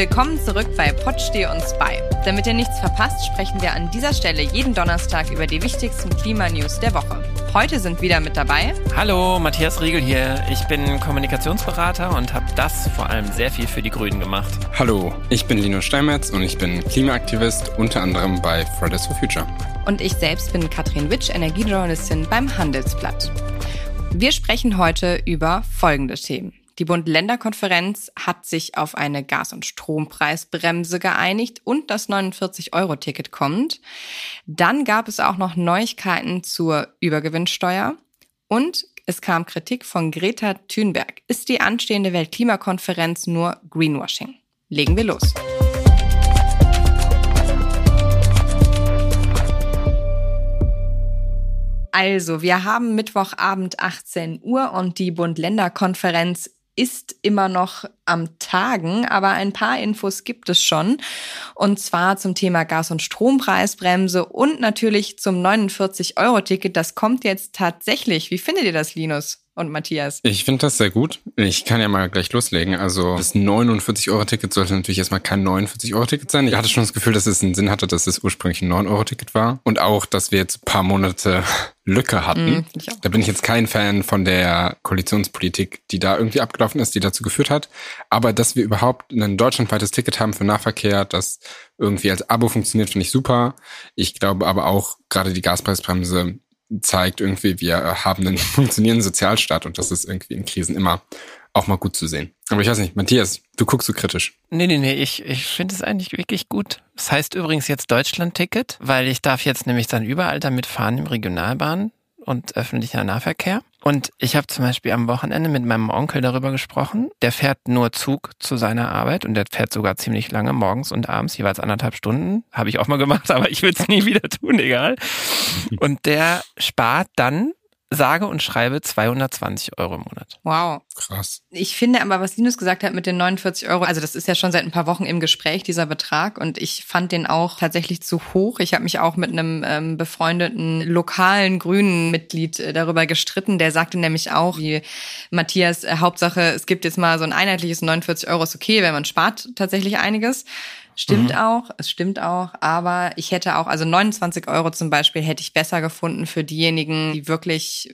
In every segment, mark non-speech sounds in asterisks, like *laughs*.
Willkommen zurück bei Pott stehe uns bei. Damit ihr nichts verpasst, sprechen wir an dieser Stelle jeden Donnerstag über die wichtigsten Klimanews der Woche. Heute sind wieder mit dabei. Hallo, Matthias Riegel hier. Ich bin Kommunikationsberater und habe das vor allem sehr viel für die Grünen gemacht. Hallo, ich bin Lino Steinmetz und ich bin Klimaaktivist unter anderem bei Fridays for Future. Und ich selbst bin Katrin Witsch, Energiejournalistin beim Handelsblatt. Wir sprechen heute über folgende Themen. Die Bund-Länder-Konferenz hat sich auf eine Gas- und Strompreisbremse geeinigt und das 49-Euro-Ticket kommt. Dann gab es auch noch Neuigkeiten zur Übergewinnsteuer und es kam Kritik von Greta Thunberg. Ist die anstehende Weltklimakonferenz nur Greenwashing? Legen wir los. Also, wir haben Mittwochabend 18 Uhr und die Bund-Länder-Konferenz ist immer noch am Tagen, aber ein paar Infos gibt es schon. Und zwar zum Thema Gas- und Strompreisbremse und natürlich zum 49-Euro-Ticket. Das kommt jetzt tatsächlich. Wie findet ihr das, Linus? Und Matthias? Ich finde das sehr gut. Ich kann ja mal gleich loslegen. Also das 49-Euro-Ticket sollte natürlich erstmal kein 49-Euro-Ticket sein. Ich hatte schon das Gefühl, dass es einen Sinn hatte, dass es ursprünglich ein 9-Euro-Ticket war. Und auch, dass wir jetzt ein paar Monate *laughs* Lücke hatten. Mm, da bin ich jetzt kein Fan von der Koalitionspolitik, die da irgendwie abgelaufen ist, die dazu geführt hat. Aber dass wir überhaupt ein deutschlandweites Ticket haben für Nahverkehr, das irgendwie als Abo funktioniert, finde ich super. Ich glaube aber auch, gerade die Gaspreisbremse zeigt irgendwie, wir haben einen *laughs* funktionierenden Sozialstaat und das ist irgendwie in Krisen immer auch mal gut zu sehen. Aber ich weiß nicht, Matthias, du guckst so kritisch. Nee, nee, nee, ich, ich finde es eigentlich wirklich gut. Das heißt übrigens jetzt Deutschland-Ticket, weil ich darf jetzt nämlich dann überall damit fahren im Regionalbahn und öffentlicher Nahverkehr. Und ich habe zum Beispiel am Wochenende mit meinem Onkel darüber gesprochen. Der fährt nur Zug zu seiner Arbeit und der fährt sogar ziemlich lange morgens und abends, jeweils anderthalb Stunden. Habe ich auch mal gemacht, *laughs* aber ich will es nie wieder tun, egal. Und der spart dann sage und schreibe 220 Euro im Monat. Wow. Krass. Ich finde aber, was Linus gesagt hat mit den 49 Euro, also das ist ja schon seit ein paar Wochen im Gespräch, dieser Betrag. Und ich fand den auch tatsächlich zu hoch. Ich habe mich auch mit einem ähm, befreundeten lokalen grünen Mitglied äh, darüber gestritten. Der sagte nämlich auch, wie Matthias, äh, Hauptsache, es gibt jetzt mal so ein einheitliches 49 Euro ist okay, wenn man spart tatsächlich einiges. Stimmt mhm. auch, es stimmt auch, aber ich hätte auch, also 29 Euro zum Beispiel hätte ich besser gefunden für diejenigen, die wirklich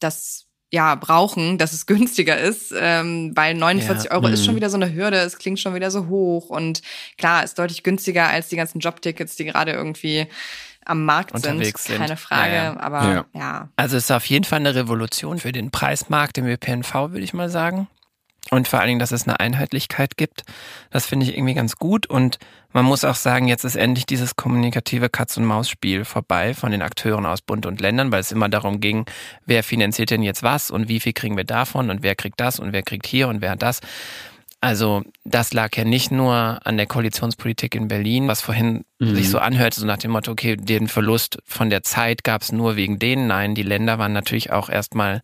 das ja, brauchen, dass es *laughs* günstiger ist, ähm, weil 49 ja. Euro mhm. ist schon mhm. wieder so eine Hürde, es klingt schon wieder so hoch und klar, ist deutlich günstiger als die ganzen Jobtickets, die gerade irgendwie am Markt Unterwegs sind, keine Frage, ja, ja. aber ja. ja. Also es ist auf jeden Fall eine Revolution für den Preismarkt im ÖPNV, würde ich mal sagen. Und vor allen Dingen, dass es eine Einheitlichkeit gibt. Das finde ich irgendwie ganz gut. Und man muss auch sagen, jetzt ist endlich dieses kommunikative Katz-und-Maus-Spiel vorbei von den Akteuren aus Bund und Ländern, weil es immer darum ging, wer finanziert denn jetzt was und wie viel kriegen wir davon und wer kriegt das und wer kriegt hier und wer hat das. Also das lag ja nicht nur an der Koalitionspolitik in Berlin, was vorhin mhm. sich so anhörte, so nach dem Motto, okay, den Verlust von der Zeit gab es nur wegen denen. Nein, die Länder waren natürlich auch erstmal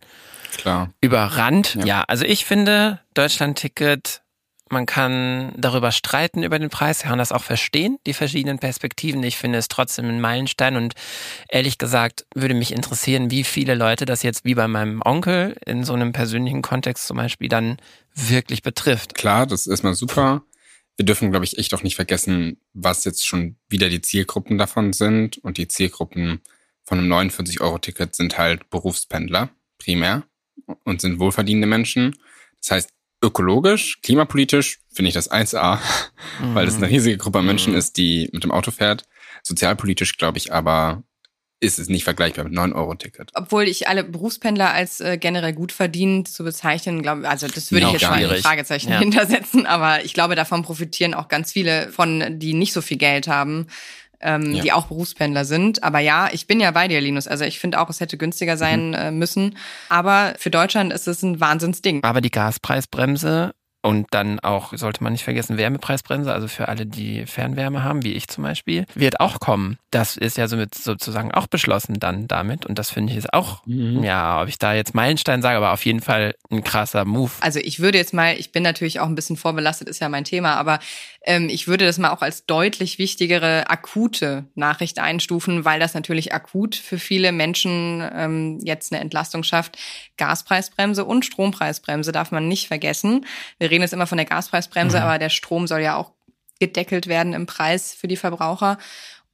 Klar. überrannt. Ja. ja, also ich finde, Deutschland-Ticket, man kann darüber streiten über den Preis, kann das auch verstehen, die verschiedenen Perspektiven. Ich finde es trotzdem ein Meilenstein und ehrlich gesagt würde mich interessieren, wie viele Leute das jetzt wie bei meinem Onkel in so einem persönlichen Kontext zum Beispiel dann wirklich betrifft. Klar, das ist erstmal super. Wir dürfen, glaube ich, echt auch nicht vergessen, was jetzt schon wieder die Zielgruppen davon sind. Und die Zielgruppen von einem 49-Euro-Ticket sind halt Berufspendler primär und sind wohlverdienende Menschen. Das heißt, ökologisch, klimapolitisch finde ich das 1A, *laughs* mhm. weil es eine riesige Gruppe an Menschen mhm. ist, die mit dem Auto fährt. Sozialpolitisch glaube ich aber, ist es nicht vergleichbar mit 9-Euro-Ticket. Obwohl ich alle Berufspendler als äh, generell gut verdient zu bezeichnen, glaube also das würde ich jetzt mal ein Fragezeichen ja. *laughs* hintersetzen, aber ich glaube, davon profitieren auch ganz viele von, die nicht so viel Geld haben ähm, ja. die auch Berufspendler sind. Aber ja, ich bin ja bei dir, Linus. Also ich finde auch, es hätte günstiger sein mhm. äh, müssen. Aber für Deutschland ist es ein Wahnsinnsding. Aber die Gaspreisbremse und dann auch, sollte man nicht vergessen, Wärmepreisbremse, also für alle, die Fernwärme haben, wie ich zum Beispiel, wird auch kommen. Das ist ja somit sozusagen auch beschlossen dann damit. Und das finde ich ist auch, mhm. ja, ob ich da jetzt Meilenstein sage, aber auf jeden Fall ein krasser Move. Also ich würde jetzt mal, ich bin natürlich auch ein bisschen vorbelastet, ist ja mein Thema, aber ähm, ich würde das mal auch als deutlich wichtigere akute Nachricht einstufen, weil das natürlich akut für viele Menschen ähm, jetzt eine Entlastung schafft. Gaspreisbremse und Strompreisbremse darf man nicht vergessen. Wir reden jetzt immer von der Gaspreisbremse, mhm. aber der Strom soll ja auch gedeckelt werden im Preis für die Verbraucher.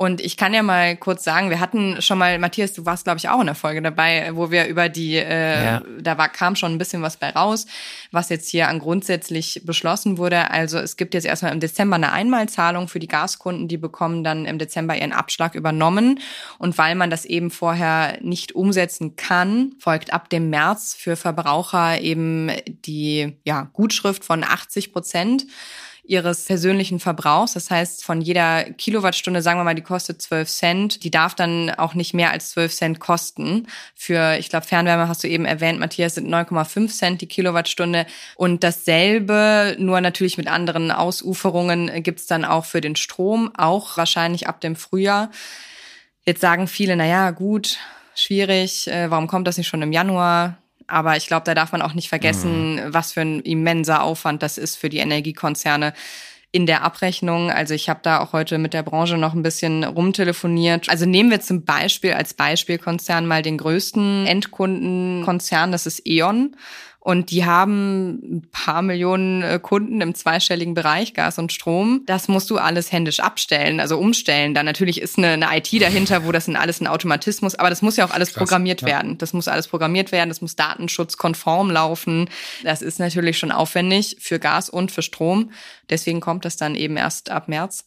Und ich kann ja mal kurz sagen, wir hatten schon mal, Matthias, du warst, glaube ich, auch in der Folge dabei, wo wir über die, äh, ja. da war, kam schon ein bisschen was bei raus, was jetzt hier an grundsätzlich beschlossen wurde. Also es gibt jetzt erstmal im Dezember eine Einmalzahlung für die Gaskunden, die bekommen dann im Dezember ihren Abschlag übernommen. Und weil man das eben vorher nicht umsetzen kann, folgt ab dem März für Verbraucher eben die ja, Gutschrift von 80 Prozent ihres persönlichen Verbrauchs. Das heißt, von jeder Kilowattstunde, sagen wir mal, die kostet 12 Cent, die darf dann auch nicht mehr als 12 Cent kosten. Für, ich glaube, Fernwärme hast du eben erwähnt, Matthias, sind 9,5 Cent die Kilowattstunde. Und dasselbe, nur natürlich mit anderen Ausuferungen, gibt's dann auch für den Strom, auch wahrscheinlich ab dem Frühjahr. Jetzt sagen viele, na ja, gut, schwierig, äh, warum kommt das nicht schon im Januar? Aber ich glaube, da darf man auch nicht vergessen, mhm. was für ein immenser Aufwand das ist für die Energiekonzerne in der Abrechnung. Also ich habe da auch heute mit der Branche noch ein bisschen rumtelefoniert. Also nehmen wir zum Beispiel als Beispielkonzern mal den größten Endkundenkonzern, das ist E.ON. Und die haben ein paar Millionen äh, Kunden im zweistelligen Bereich, Gas und Strom. Das musst du alles händisch abstellen, also umstellen. Da natürlich ist eine, eine IT dahinter, wo das in alles ein Automatismus, aber das muss ja auch alles Krass, programmiert ja. werden. Das muss alles programmiert werden, das muss datenschutzkonform laufen. Das ist natürlich schon aufwendig für Gas und für Strom. Deswegen kommt das dann eben erst ab März.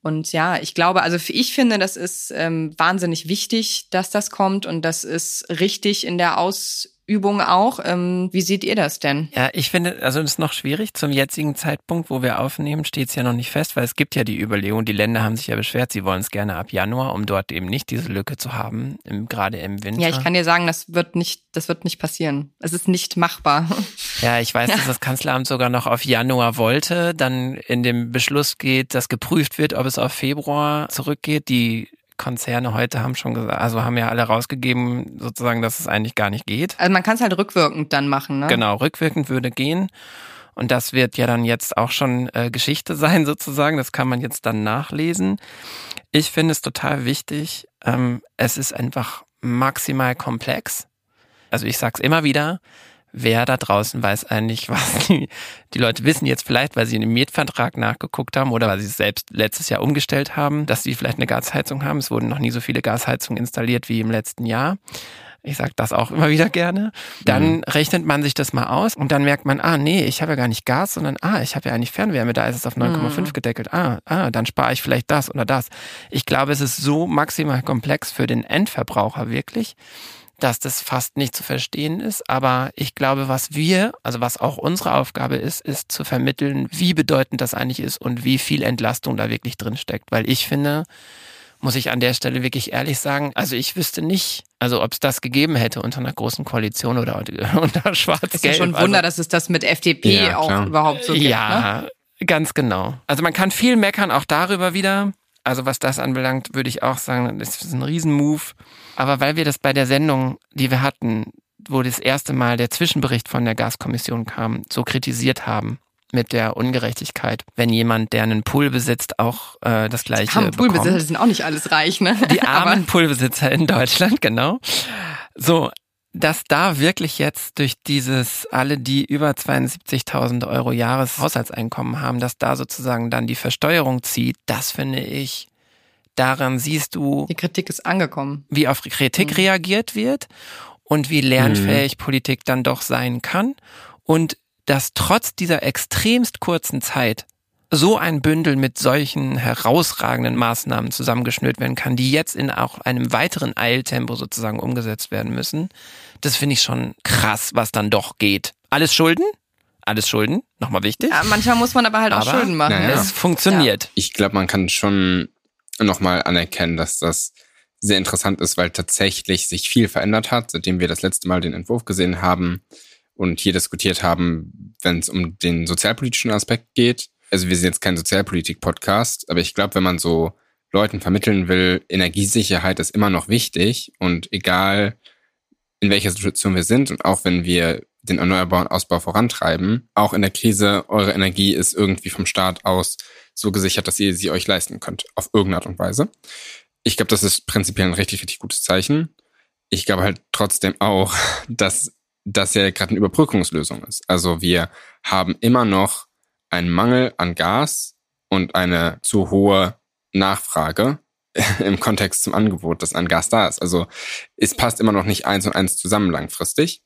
Und ja, ich glaube, also ich finde, das ist ähm, wahnsinnig wichtig, dass das kommt und das ist richtig in der Aus Übung auch. Ähm, wie seht ihr das denn? Ja, ich finde, also es ist noch schwierig. Zum jetzigen Zeitpunkt, wo wir aufnehmen, steht es ja noch nicht fest, weil es gibt ja die Überlegung, die Länder haben sich ja beschwert, sie wollen es gerne ab Januar, um dort eben nicht diese Lücke zu haben, im, gerade im Winter. Ja, ich kann dir sagen, das wird nicht, das wird nicht passieren. Es ist nicht machbar. *laughs* Ja, ich weiß, ja. dass das Kanzleramt sogar noch auf Januar wollte, dann in dem Beschluss geht, dass geprüft wird, ob es auf Februar zurückgeht. Die Konzerne heute haben schon gesagt, also haben ja alle rausgegeben, sozusagen, dass es eigentlich gar nicht geht. Also man kann es halt rückwirkend dann machen, ne? Genau, rückwirkend würde gehen. Und das wird ja dann jetzt auch schon äh, Geschichte *laughs* sein, sozusagen. Das kann man jetzt dann nachlesen. Ich finde es total wichtig. Ähm, es ist einfach maximal komplex. Also ich sag's immer wieder, wer da draußen weiß eigentlich, *laughs* was die, die Leute wissen jetzt vielleicht, weil sie in dem Mietvertrag nachgeguckt haben oder weil sie es selbst letztes Jahr umgestellt haben, dass sie vielleicht eine Gasheizung haben. Es wurden noch nie so viele Gasheizungen installiert wie im letzten Jahr. Ich sage das auch immer wieder gerne. Dann mhm. rechnet man sich das mal aus und dann merkt man, ah nee, ich habe ja gar nicht Gas, sondern ah, ich habe ja eigentlich Fernwärme, da ist es auf 9,5 mhm. gedeckelt. Ah, ah, dann spare ich vielleicht das oder das. Ich glaube, es ist so maximal komplex für den Endverbraucher wirklich dass das fast nicht zu verstehen ist. Aber ich glaube, was wir, also was auch unsere Aufgabe ist, ist zu vermitteln, wie bedeutend das eigentlich ist und wie viel Entlastung da wirklich drin steckt. Weil ich finde, muss ich an der Stelle wirklich ehrlich sagen, also ich wüsste nicht, also ob es das gegeben hätte unter einer großen Koalition oder unter *laughs* Schwarz-Gelb. Ist ja schon ein Wunder, also, dass es das mit FDP ja, auch klar. überhaupt so gibt. Ja, ne? ganz genau. Also man kann viel meckern, auch darüber wieder. Also was das anbelangt, würde ich auch sagen, das ist ein Riesenmove. Aber weil wir das bei der Sendung, die wir hatten, wo das erste Mal der Zwischenbericht von der Gaskommission kam, so kritisiert haben mit der Ungerechtigkeit, wenn jemand, der einen Pool besitzt, auch äh, das gleiche die armen Poolbesitzer sind auch nicht alles reich, ne? Die *laughs* armen Poolbesitzer in Deutschland, *laughs* genau. So, dass da wirklich jetzt durch dieses, alle, die über 72.000 Euro Jahreshaushaltseinkommen haben, dass da sozusagen dann die Versteuerung zieht, das finde ich, daran siehst du. Die Kritik ist angekommen. Wie auf Kritik mhm. reagiert wird und wie lernfähig mhm. Politik dann doch sein kann und dass trotz dieser extremst kurzen Zeit so ein Bündel mit solchen herausragenden Maßnahmen zusammengeschnürt werden kann, die jetzt in auch einem weiteren Eiltempo sozusagen umgesetzt werden müssen. Das finde ich schon krass, was dann doch geht. Alles Schulden? Alles Schulden, nochmal wichtig. Ja, manchmal muss man aber halt aber, auch Schulden machen. Naja. Es funktioniert. Ja. Ich glaube, man kann schon nochmal anerkennen, dass das sehr interessant ist, weil tatsächlich sich viel verändert hat, seitdem wir das letzte Mal den Entwurf gesehen haben und hier diskutiert haben, wenn es um den sozialpolitischen Aspekt geht also wir sind jetzt kein Sozialpolitik-Podcast, aber ich glaube, wenn man so Leuten vermitteln will, Energiesicherheit ist immer noch wichtig und egal in welcher Situation wir sind und auch wenn wir den erneuerbaren Ausbau vorantreiben, auch in der Krise, eure Energie ist irgendwie vom Staat aus so gesichert, dass ihr sie euch leisten könnt, auf irgendeine Art und Weise. Ich glaube, das ist prinzipiell ein richtig, richtig gutes Zeichen. Ich glaube halt trotzdem auch, *laughs* dass das ja gerade eine Überbrückungslösung ist. Also wir haben immer noch einen Mangel an Gas und eine zu hohe Nachfrage *laughs* im Kontext zum Angebot, das an Gas da ist. Also es passt immer noch nicht eins und eins zusammen langfristig.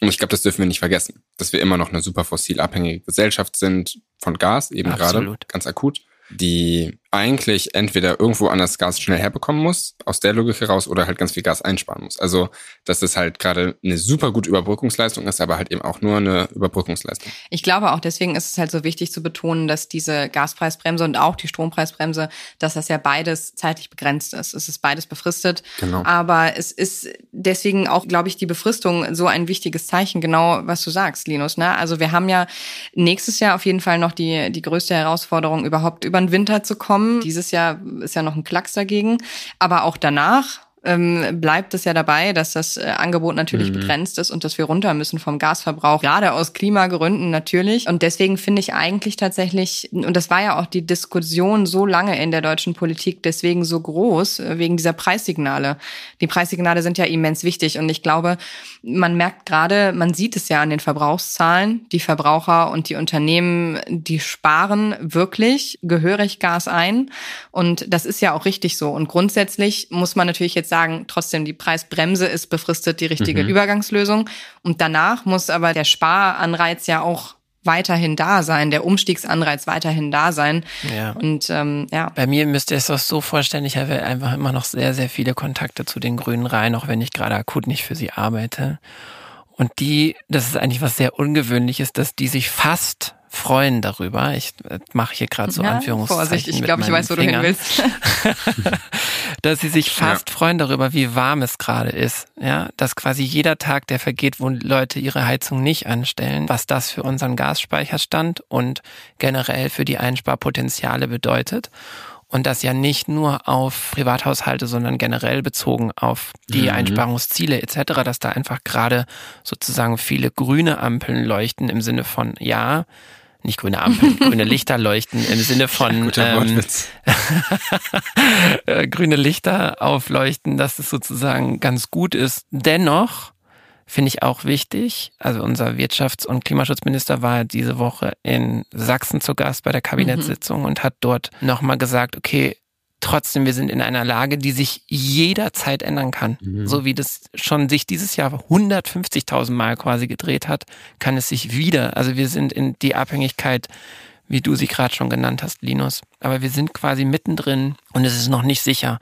Und ich glaube, das dürfen wir nicht vergessen, dass wir immer noch eine super fossil abhängige Gesellschaft sind von Gas, eben gerade ganz akut die eigentlich entweder irgendwo anders Gas schnell herbekommen muss, aus der Logik heraus, oder halt ganz viel Gas einsparen muss. Also, dass es halt gerade eine super gute Überbrückungsleistung ist, aber halt eben auch nur eine Überbrückungsleistung. Ich glaube auch, deswegen ist es halt so wichtig zu betonen, dass diese Gaspreisbremse und auch die Strompreisbremse, dass das ja beides zeitlich begrenzt ist. Es ist beides befristet. Genau. Aber es ist deswegen auch, glaube ich, die Befristung so ein wichtiges Zeichen, genau was du sagst, Linus. Ne? Also wir haben ja nächstes Jahr auf jeden Fall noch die, die größte Herausforderung, überhaupt über den Winter zu kommen kommen. Dieses Jahr ist ja noch ein Klacks dagegen. Aber auch danach ähm, bleibt es ja dabei, dass das äh, Angebot natürlich mhm. begrenzt ist und dass wir runter müssen vom Gasverbrauch, gerade aus Klimagründen natürlich. Und deswegen finde ich eigentlich tatsächlich, und das war ja auch die Diskussion so lange in der deutschen Politik, deswegen so groß, äh, wegen dieser Preissignale. Die Preissignale sind ja immens wichtig und ich glaube, man merkt gerade, man sieht es ja an den Verbrauchszahlen, die Verbraucher und die Unternehmen, die sparen wirklich gehörig Gas ein. Und das ist ja auch richtig so. Und grundsätzlich muss man natürlich jetzt sagen, trotzdem die Preisbremse ist befristet die richtige mhm. Übergangslösung. Und danach muss aber der Sparanreiz ja auch weiterhin da sein, der Umstiegsanreiz weiterhin da sein. Ja. Und ähm, ja. Bei mir müsst ihr es auch so vorstellen, ich habe einfach immer noch sehr, sehr viele Kontakte zu den Grünen rein, auch wenn ich gerade akut nicht für sie arbeite. Und die, das ist eigentlich was sehr Ungewöhnliches, dass die sich fast freuen darüber. Ich äh, mache hier gerade so ja, Anführungszeichen. Vorsicht, ich glaube, ich weiß, wo Fingern. du hin willst. *laughs* dass sie sich fast ja. freuen darüber, wie warm es gerade ist. Ja, dass quasi jeder Tag, der vergeht, wo Leute ihre Heizung nicht anstellen, was das für unseren Gasspeicherstand und generell für die Einsparpotenziale bedeutet. Und das ja nicht nur auf Privathaushalte, sondern generell bezogen auf die mhm. Einsparungsziele etc., dass da einfach gerade sozusagen viele grüne Ampeln leuchten im Sinne von, ja, nicht grüne Ampeln, *laughs* grüne Lichter leuchten im Sinne von ähm, *laughs* äh, grüne Lichter aufleuchten, dass es sozusagen ganz gut ist. Dennoch finde ich auch wichtig. Also unser Wirtschafts- und Klimaschutzminister war diese Woche in Sachsen zu Gast bei der Kabinettssitzung mhm. und hat dort nochmal gesagt, okay, Trotzdem, wir sind in einer Lage, die sich jederzeit ändern kann. Mhm. So wie das schon sich dieses Jahr 150.000 Mal quasi gedreht hat, kann es sich wieder, also wir sind in die Abhängigkeit, wie du sie gerade schon genannt hast, Linus. Aber wir sind quasi mittendrin und es ist noch nicht sicher,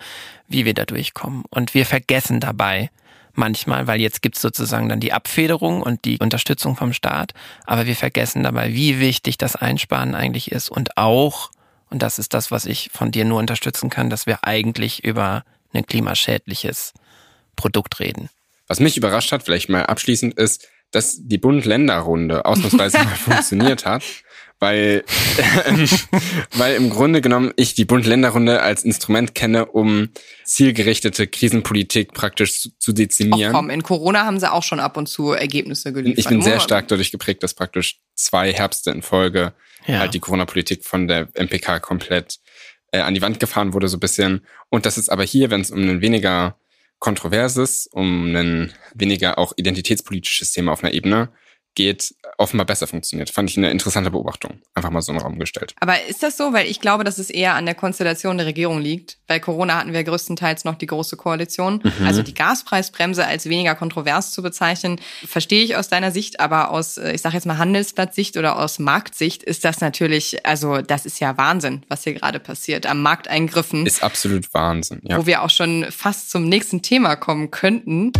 wie wir da durchkommen. Und wir vergessen dabei manchmal, weil jetzt gibt's sozusagen dann die Abfederung und die Unterstützung vom Staat. Aber wir vergessen dabei, wie wichtig das Einsparen eigentlich ist und auch, und das ist das, was ich von dir nur unterstützen kann, dass wir eigentlich über ein klimaschädliches Produkt reden. Was mich überrascht hat, vielleicht mal abschließend, ist, dass die Bund-Länder-Runde ausnahmsweise *laughs* mal funktioniert hat, weil, *laughs* weil im Grunde genommen ich die Bund-Länder-Runde als Instrument kenne, um zielgerichtete Krisenpolitik praktisch zu, zu dezimieren. Ach komm, in Corona haben sie auch schon ab und zu Ergebnisse geliefert. Ich bin sehr stark dadurch geprägt, dass praktisch zwei Herbste in Folge ja. halt die Corona-Politik von der MPK komplett äh, an die Wand gefahren wurde, so ein bisschen. Und das ist aber hier, wenn es um ein weniger kontroverses, um ein weniger auch identitätspolitisches Thema auf einer Ebene geht, offenbar besser funktioniert. Fand ich eine interessante Beobachtung. Einfach mal so in den Raum gestellt. Aber ist das so? Weil ich glaube, dass es eher an der Konstellation der Regierung liegt. Bei Corona hatten wir größtenteils noch die große Koalition. Mhm. Also die Gaspreisbremse als weniger kontrovers zu bezeichnen, verstehe ich aus deiner Sicht, aber aus, äh, ich sage jetzt mal Handelsplatzsicht oder aus Marktsicht ist das natürlich, also das ist ja Wahnsinn, was hier gerade passiert. Am Markteingriffen. Ist absolut Wahnsinn, ja. Wo wir auch schon fast zum nächsten Thema kommen könnten.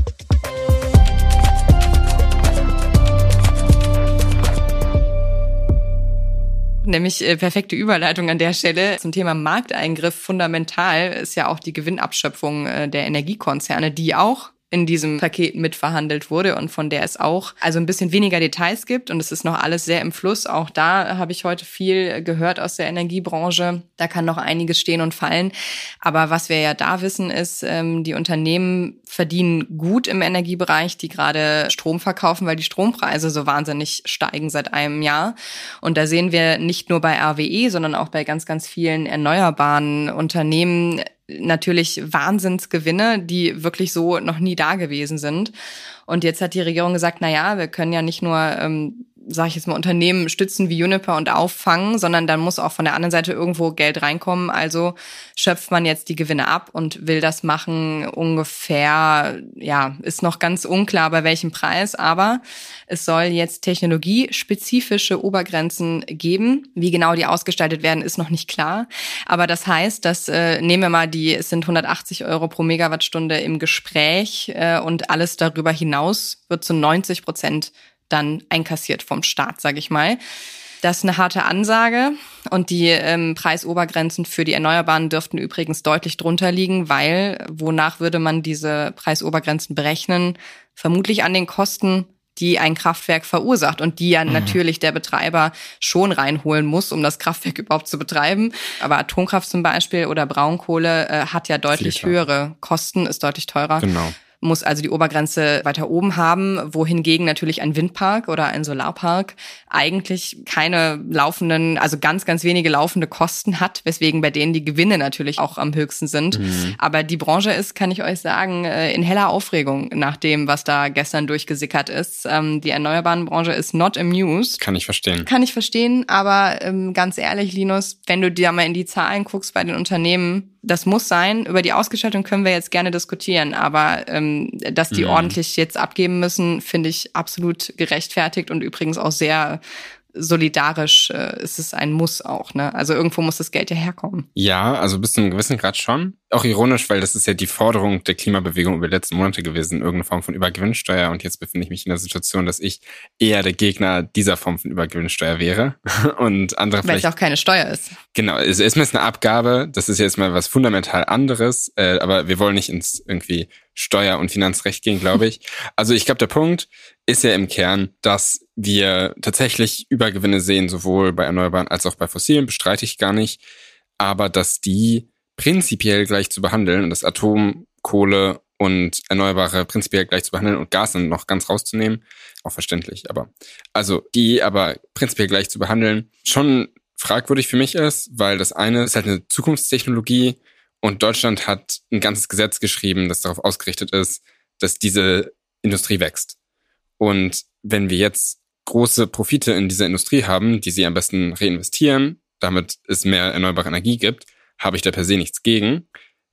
Nämlich äh, perfekte Überleitung an der Stelle zum Thema Markteingriff. Fundamental ist ja auch die Gewinnabschöpfung äh, der Energiekonzerne, die auch in diesem Paket mitverhandelt wurde und von der es auch also ein bisschen weniger Details gibt und es ist noch alles sehr im Fluss. Auch da habe ich heute viel gehört aus der Energiebranche. Da kann noch einiges stehen und fallen. Aber was wir ja da wissen, ist, ähm, die Unternehmen verdienen gut im Energiebereich, die gerade Strom verkaufen, weil die Strompreise so wahnsinnig steigen seit einem Jahr. Und da sehen wir nicht nur bei RWE, sondern auch bei ganz, ganz vielen erneuerbaren Unternehmen natürlich Wahnsinnsgewinne, die wirklich so noch nie da gewesen sind. Und jetzt hat die Regierung gesagt, na ja, wir können ja nicht nur ähm, sage ich jetzt mal, Unternehmen stützen wie Juniper und auffangen, sondern dann muss auch von der anderen Seite irgendwo Geld reinkommen. Also schöpft man jetzt die Gewinne ab und will das machen ungefähr, ja, ist noch ganz unklar bei welchem Preis, aber es soll jetzt technologiespezifische Obergrenzen geben. Wie genau die ausgestaltet werden, ist noch nicht klar. Aber das heißt, dass, äh, nehmen wir mal die, es sind 180 Euro pro Megawattstunde im Gespräch äh, und alles darüber hinaus wird zu 90 Prozent dann einkassiert vom Staat, sage ich mal. Das ist eine harte Ansage und die ähm, Preisobergrenzen für die Erneuerbaren dürften übrigens deutlich drunter liegen, weil wonach würde man diese Preisobergrenzen berechnen? Vermutlich an den Kosten, die ein Kraftwerk verursacht und die ja mhm. natürlich der Betreiber schon reinholen muss, um das Kraftwerk überhaupt zu betreiben. Aber Atomkraft zum Beispiel oder Braunkohle äh, hat ja deutlich höhere Kosten, ist deutlich teurer. Genau muss also die Obergrenze weiter oben haben, wohingegen natürlich ein Windpark oder ein Solarpark eigentlich keine laufenden, also ganz, ganz wenige laufende Kosten hat, weswegen bei denen die Gewinne natürlich auch am höchsten sind. Mhm. Aber die Branche ist, kann ich euch sagen, äh, in heller Aufregung nach dem, was da gestern durchgesickert ist. Ähm, die erneuerbaren Branche ist not amused. Kann ich verstehen. Kann ich verstehen, aber ähm, ganz ehrlich, Linus, wenn du dir mal in die Zahlen guckst bei den Unternehmen, das muss sein. Über die Ausgestaltung können wir jetzt gerne diskutieren, aber ähm, dass die mhm. ordentlich jetzt abgeben müssen, finde ich absolut gerechtfertigt und übrigens auch sehr solidarisch äh, ist es ein Muss auch. Ne? Also irgendwo muss das Geld ja herkommen. Ja, also bis zu einem gewissen Grad schon. Auch ironisch, weil das ist ja die Forderung der Klimabewegung über die letzten Monate gewesen, irgendeine Form von Übergewinnsteuer. Und jetzt befinde ich mich in der Situation, dass ich eher der Gegner dieser Form von Übergewinnsteuer wäre. *laughs* Und andere Weil es auch keine Steuer ist. Genau, es ist mir eine Abgabe. Das ist jetzt mal was fundamental anderes. Äh, aber wir wollen nicht ins irgendwie Steuer- und Finanzrecht gehen, glaube ich. Also ich glaube, der Punkt ist ja im Kern, dass wir tatsächlich Übergewinne sehen, sowohl bei Erneuerbaren als auch bei Fossilen, bestreite ich gar nicht. Aber dass die prinzipiell gleich zu behandeln und das Atom, Kohle und Erneuerbare prinzipiell gleich zu behandeln und Gas dann noch ganz rauszunehmen, auch verständlich. Aber also die aber prinzipiell gleich zu behandeln, schon fragwürdig für mich ist, weil das eine ist halt eine Zukunftstechnologie und Deutschland hat ein ganzes Gesetz geschrieben, das darauf ausgerichtet ist, dass diese Industrie wächst. Und wenn wir jetzt große Profite in dieser Industrie haben, die sie am besten reinvestieren, damit es mehr erneuerbare Energie gibt, habe ich da per se nichts gegen.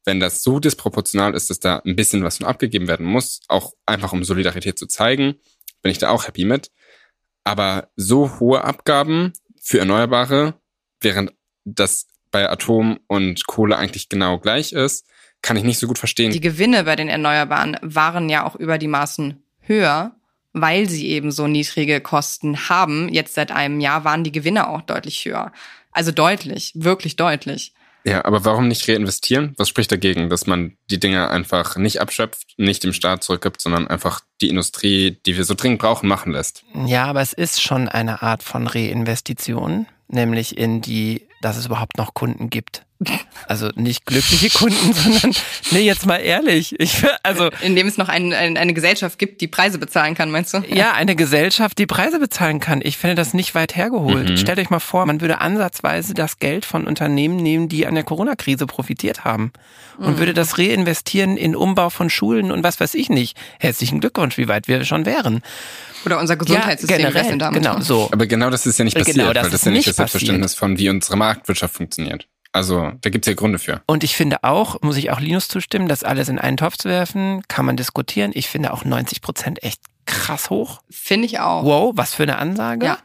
Wenn das so disproportional ist, dass da ein bisschen was von abgegeben werden muss, auch einfach um Solidarität zu zeigen, bin ich da auch happy mit. Aber so hohe Abgaben für Erneuerbare, während das bei Atom und Kohle eigentlich genau gleich ist, kann ich nicht so gut verstehen. Die Gewinne bei den Erneuerbaren waren ja auch über die Maßen höher, weil sie eben so niedrige Kosten haben. Jetzt seit einem Jahr waren die Gewinne auch deutlich höher. Also deutlich, wirklich deutlich. Ja, aber warum nicht reinvestieren? Was spricht dagegen, dass man die Dinge einfach nicht abschöpft, nicht dem Staat zurückgibt, sondern einfach die Industrie, die wir so dringend brauchen, machen lässt? Ja, aber es ist schon eine Art von Reinvestition, nämlich in die, dass es überhaupt noch Kunden gibt. Also nicht glückliche Kunden, *laughs* sondern, nee, jetzt mal ehrlich. Ich, also, Indem es noch ein, ein, eine Gesellschaft gibt, die Preise bezahlen kann, meinst du? Ja, eine Gesellschaft, die Preise bezahlen kann. Ich finde das nicht weit hergeholt. Mhm. Stellt euch mal vor, man würde ansatzweise das Geld von Unternehmen nehmen, die an der Corona-Krise profitiert haben und mhm. würde das reinvestieren in Umbau von Schulen und was weiß ich nicht. Herzlichen Glückwunsch, wie weit wir schon wären. Oder unser Gesundheitssystem. Ja, generell, genau, so. Aber genau das ist ja nicht genau passiert, genau, das weil das ist ja nicht das Selbstverständnis von, wie unsere Marktwirtschaft funktioniert. Also da gibt's ja Gründe für. Und ich finde auch, muss ich auch Linus zustimmen, das alles in einen Topf zu werfen, kann man diskutieren. Ich finde auch 90 Prozent echt krass hoch. Finde ich auch. Wow, was für eine Ansage. Ja.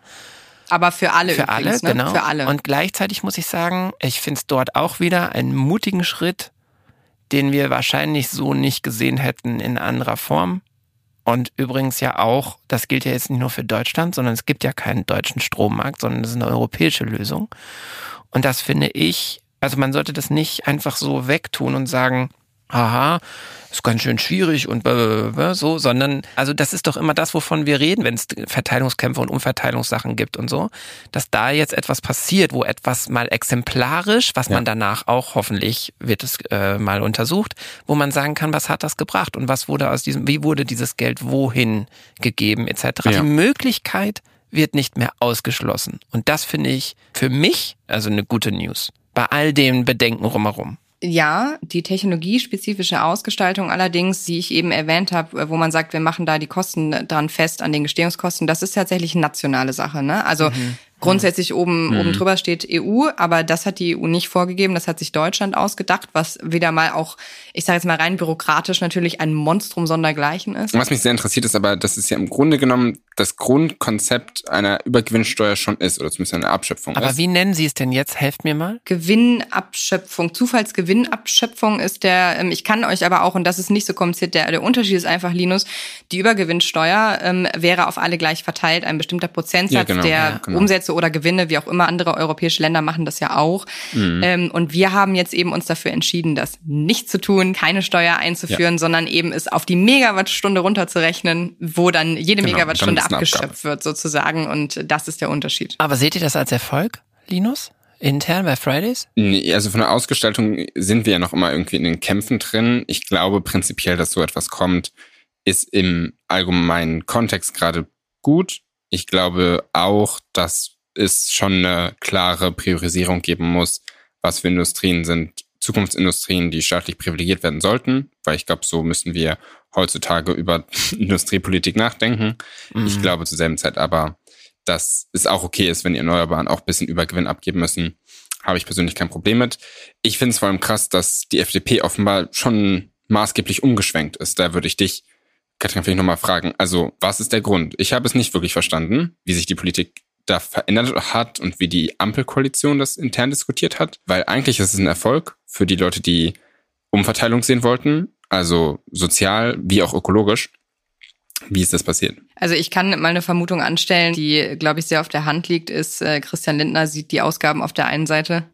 Aber für alle Für übrigens, alle, ne? genau. Für alle. Und gleichzeitig muss ich sagen, ich finde es dort auch wieder einen mutigen Schritt, den wir wahrscheinlich so nicht gesehen hätten in anderer Form. Und übrigens ja auch, das gilt ja jetzt nicht nur für Deutschland, sondern es gibt ja keinen deutschen Strommarkt, sondern es ist eine europäische Lösung. Und das finde ich, also man sollte das nicht einfach so wegtun und sagen, aha, ist ganz schön schwierig und so, sondern also das ist doch immer das, wovon wir reden, wenn es Verteilungskämpfe und Umverteilungssachen gibt und so, dass da jetzt etwas passiert, wo etwas mal exemplarisch, was ja. man danach auch hoffentlich wird es äh, mal untersucht, wo man sagen kann, was hat das gebracht und was wurde aus diesem, wie wurde dieses Geld wohin gegeben etc. Ja. Die Möglichkeit wird nicht mehr ausgeschlossen und das finde ich für mich also eine gute News bei all den Bedenken rumherum. Ja, die technologiespezifische Ausgestaltung allerdings, die ich eben erwähnt habe, wo man sagt, wir machen da die Kosten dran fest an den Gestehungskosten, das ist tatsächlich eine nationale Sache. Ne? Also mhm. Grundsätzlich oben, mhm. oben drüber steht EU, aber das hat die EU nicht vorgegeben. Das hat sich Deutschland ausgedacht, was wieder mal auch, ich sage jetzt mal rein bürokratisch natürlich ein Monstrum sondergleichen ist. Was mich sehr interessiert ist aber, dass es ja im Grunde genommen das Grundkonzept einer Übergewinnsteuer schon ist oder zumindest eine Abschöpfung aber ist. wie nennen Sie es denn jetzt? Helft mir mal. Gewinnabschöpfung, Zufallsgewinnabschöpfung ist der, ähm, ich kann euch aber auch, und das ist nicht so kompliziert, der, der Unterschied ist einfach, Linus, die Übergewinnsteuer ähm, wäre auf alle gleich verteilt, ein bestimmter Prozentsatz ja, genau, der ja, genau. Umsätze Umsätze oder Gewinne, wie auch immer, andere europäische Länder machen das ja auch. Mhm. Ähm, und wir haben jetzt eben uns dafür entschieden, das nicht zu tun, keine Steuer einzuführen, ja. sondern eben es auf die Megawattstunde runterzurechnen, wo dann jede genau, Megawattstunde abgeschöpft wird sozusagen. Und das ist der Unterschied. Aber seht ihr das als Erfolg, Linus? Intern bei Fridays? Nee, also von der Ausgestaltung sind wir ja noch immer irgendwie in den Kämpfen drin. Ich glaube prinzipiell, dass so etwas kommt, ist im allgemeinen Kontext gerade gut. Ich glaube auch, dass es schon eine klare Priorisierung geben muss, was für Industrien sind Zukunftsindustrien, die staatlich privilegiert werden sollten, weil ich glaube, so müssen wir heutzutage über *laughs* Industriepolitik nachdenken. Mhm. Ich glaube zur selben Zeit aber, dass es auch okay ist, wenn die Erneuerbaren auch ein bisschen Übergewinn abgeben müssen. Habe ich persönlich kein Problem mit. Ich finde es vor allem krass, dass die FDP offenbar schon maßgeblich umgeschwenkt ist. Da würde ich dich, Katrin, vielleicht nochmal fragen. Also, was ist der Grund? Ich habe es nicht wirklich verstanden, wie sich die Politik da verändert hat und wie die Ampelkoalition das intern diskutiert hat, weil eigentlich ist es ein Erfolg für die Leute, die Umverteilung sehen wollten, also sozial wie auch ökologisch. Wie ist das passiert? Also ich kann mal eine Vermutung anstellen, die, glaube ich, sehr auf der Hand liegt, ist, äh, Christian Lindner sieht die Ausgaben auf der einen Seite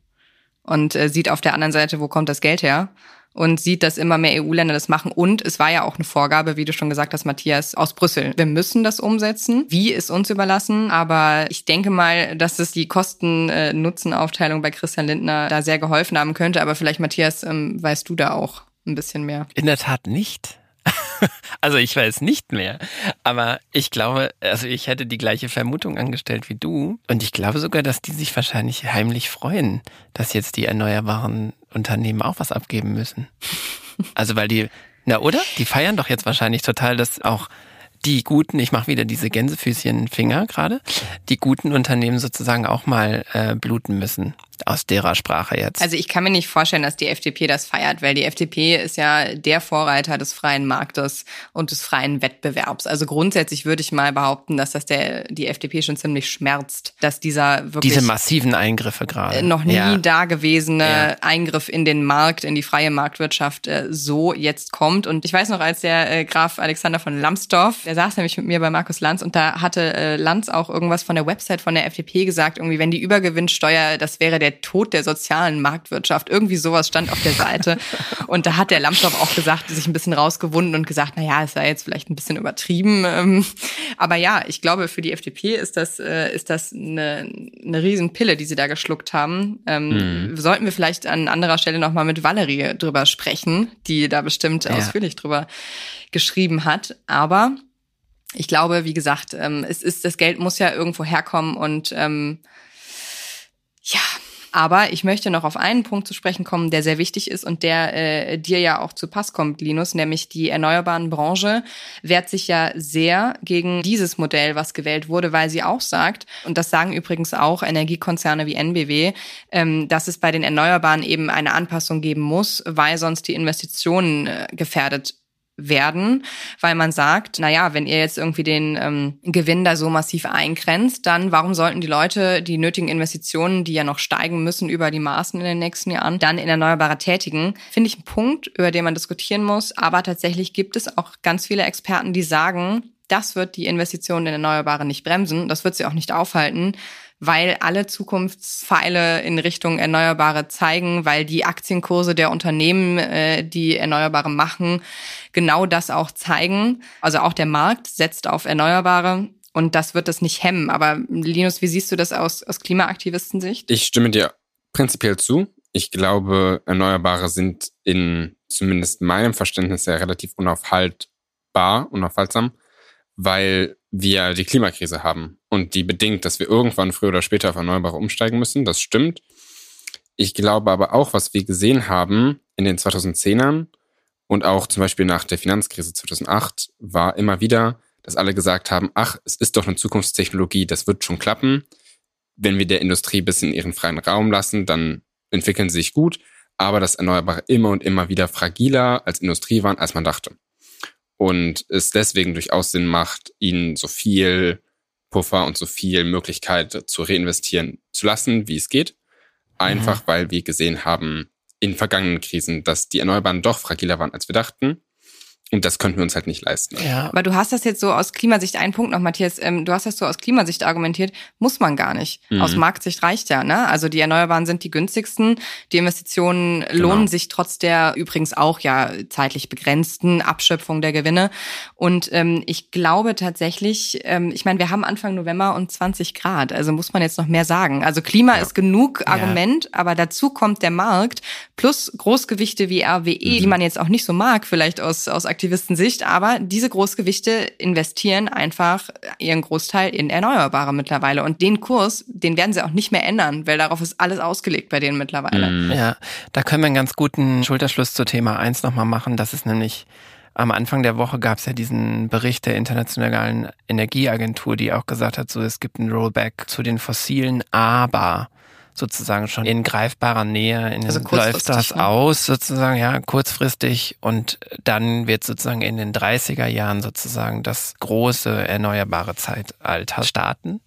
und äh, sieht auf der anderen Seite, wo kommt das Geld her und sieht, dass immer mehr EU-Länder das machen. Und es war ja auch eine Vorgabe, wie du schon gesagt hast, Matthias, aus Brüssel. Wir müssen das umsetzen. Wie ist uns überlassen? Aber ich denke mal, dass es die Kosten-Nutzen-Aufteilung bei Christian Lindner da sehr geholfen haben könnte. Aber vielleicht, Matthias, ähm, weißt du da auch ein bisschen mehr? In der Tat nicht. *laughs* Also ich weiß nicht mehr. Aber ich glaube, also ich hätte die gleiche Vermutung angestellt wie du. Und ich glaube sogar, dass die sich wahrscheinlich heimlich freuen, dass jetzt die erneuerbaren Unternehmen auch was abgeben müssen. *laughs* Also weil die, na oder? Die feiern doch jetzt wahrscheinlich total, dass auch die guten, ich mache wieder diese Gänsefüßchen-Finger gerade, die guten Unternehmen sozusagen auch mal äh, bluten müssen aus derer Sprache jetzt. Also ich kann mir nicht vorstellen, dass die FDP das feiert, weil die FDP ist ja der Vorreiter des freien Marktes und des freien Wettbewerbs. Also grundsätzlich würde ich mal behaupten, dass das der die FDP schon ziemlich schmerzt, dass dieser wirklich diese massiven Eingriffe gerade noch nie ja. dagewesene ja. Eingriff in den Markt, in die freie Marktwirtschaft äh, so jetzt kommt. Und ich weiß noch, als der äh, Graf Alexander von Lambsdorff, der saß nämlich mit mir bei Markus Lanz und da hatte äh, Lanz auch irgendwas von der Website von der FDP gesagt, irgendwie wenn die Übergewinnsteuer, das wäre der Tod der sozialen Marktwirtschaft. Irgendwie sowas stand auf der Seite. *laughs* Und da hat der Lambsdorff auch gesagt, sich ein bisschen rausgewunden und gesagt, na ja, es sei jetzt vielleicht ein bisschen übertrieben. Ähm, aber ja, ich glaube, für die FDP ist das, äh, ist das eine, eine Riesenpille, die sie da geschluckt haben. Ähm, mhm. Sollten wir vielleicht an anderer Stelle nochmal mit Valerie drüber sprechen, die da bestimmt ja. ausführlich drüber geschrieben hat. Aber ich glaube, wie gesagt, ähm, es ist, das Geld muss ja irgendwo herkommen und ähm, aber ich möchte noch auf einen Punkt zu sprechen kommen, der sehr wichtig ist und der äh, dir ja auch zu Pass kommt, Linus, nämlich die erneuerbaren Branche wehrt sich ja sehr gegen dieses Modell, was gewählt wurde, weil sie auch sagt, und das sagen übrigens auch Energiekonzerne wie NBW, ähm, dass es bei den Erneuerbaren eben eine Anpassung geben muss, weil sonst die Investitionen äh, gefährdet werden, weil man sagt, na ja, wenn ihr jetzt irgendwie den ähm, Gewinn da so massiv eingrenzt, dann warum sollten die Leute die nötigen Investitionen, die ja noch steigen müssen über die Maßen in den nächsten Jahren, dann in Erneuerbare tätigen? Finde ich ein Punkt, über den man diskutieren muss. Aber tatsächlich gibt es auch ganz viele Experten, die sagen, das wird die Investitionen in Erneuerbare nicht bremsen, das wird sie auch nicht aufhalten, weil alle Zukunftspfeile in Richtung Erneuerbare zeigen, weil die Aktienkurse der Unternehmen, äh, die Erneuerbare machen, genau das auch zeigen. Also auch der Markt setzt auf Erneuerbare. Und das wird das nicht hemmen. Aber Linus, wie siehst du das aus, aus Klimaaktivistensicht? Ich stimme dir prinzipiell zu. Ich glaube, Erneuerbare sind in zumindest meinem Verständnis ja relativ unaufhaltbar, unaufhaltsam, weil wir die Klimakrise haben und die bedingt, dass wir irgendwann früher oder später auf Erneuerbare umsteigen müssen. Das stimmt. Ich glaube aber auch, was wir gesehen haben in den 2010ern und auch zum Beispiel nach der Finanzkrise 2008, war immer wieder, dass alle gesagt haben, ach, es ist doch eine Zukunftstechnologie, das wird schon klappen. Wenn wir der Industrie ein bisschen ihren freien Raum lassen, dann entwickeln sie sich gut, aber dass Erneuerbare immer und immer wieder fragiler als Industrie waren, als man dachte. Und es deswegen durchaus Sinn macht, ihnen so viel Puffer und so viel Möglichkeit zu reinvestieren zu lassen, wie es geht. Einfach mhm. weil wir gesehen haben in vergangenen Krisen, dass die Erneuerbaren doch fragiler waren, als wir dachten und das könnten wir uns halt nicht leisten. Ja. Aber du hast das jetzt so aus Klimasicht, ein Punkt noch, Matthias, ähm, du hast das so aus Klimasicht argumentiert, muss man gar nicht. Mhm. Aus Marktsicht reicht ja, ne? Also die Erneuerbaren sind die günstigsten, die Investitionen genau. lohnen sich trotz der übrigens auch ja zeitlich begrenzten Abschöpfung der Gewinne. Und ähm, ich glaube tatsächlich, ähm, ich meine, wir haben Anfang November und 20 Grad, also muss man jetzt noch mehr sagen. Also Klima ja. ist genug Argument, ja. aber dazu kommt der Markt plus Großgewichte wie RWE, mhm. die man jetzt auch nicht so mag, vielleicht aus, aus Aktivistensicht, aber diese Großgewichte investieren einfach ihren Großteil in Erneuerbare mittlerweile. Und den Kurs, den werden sie auch nicht mehr ändern, weil darauf ist alles ausgelegt bei denen mittlerweile. Mhm. Ja, da können wir einen ganz guten Schulterschluss zu Thema 1 nochmal machen. Das ist nämlich am Anfang der Woche gab es ja diesen Bericht der Internationalen Energieagentur, die auch gesagt hat, so es gibt ein Rollback zu den fossilen, aber sozusagen schon in greifbarer Nähe in also läuft das ne? aus sozusagen ja kurzfristig und dann wird sozusagen in den 30er Jahren sozusagen das große erneuerbare Zeitalter starten.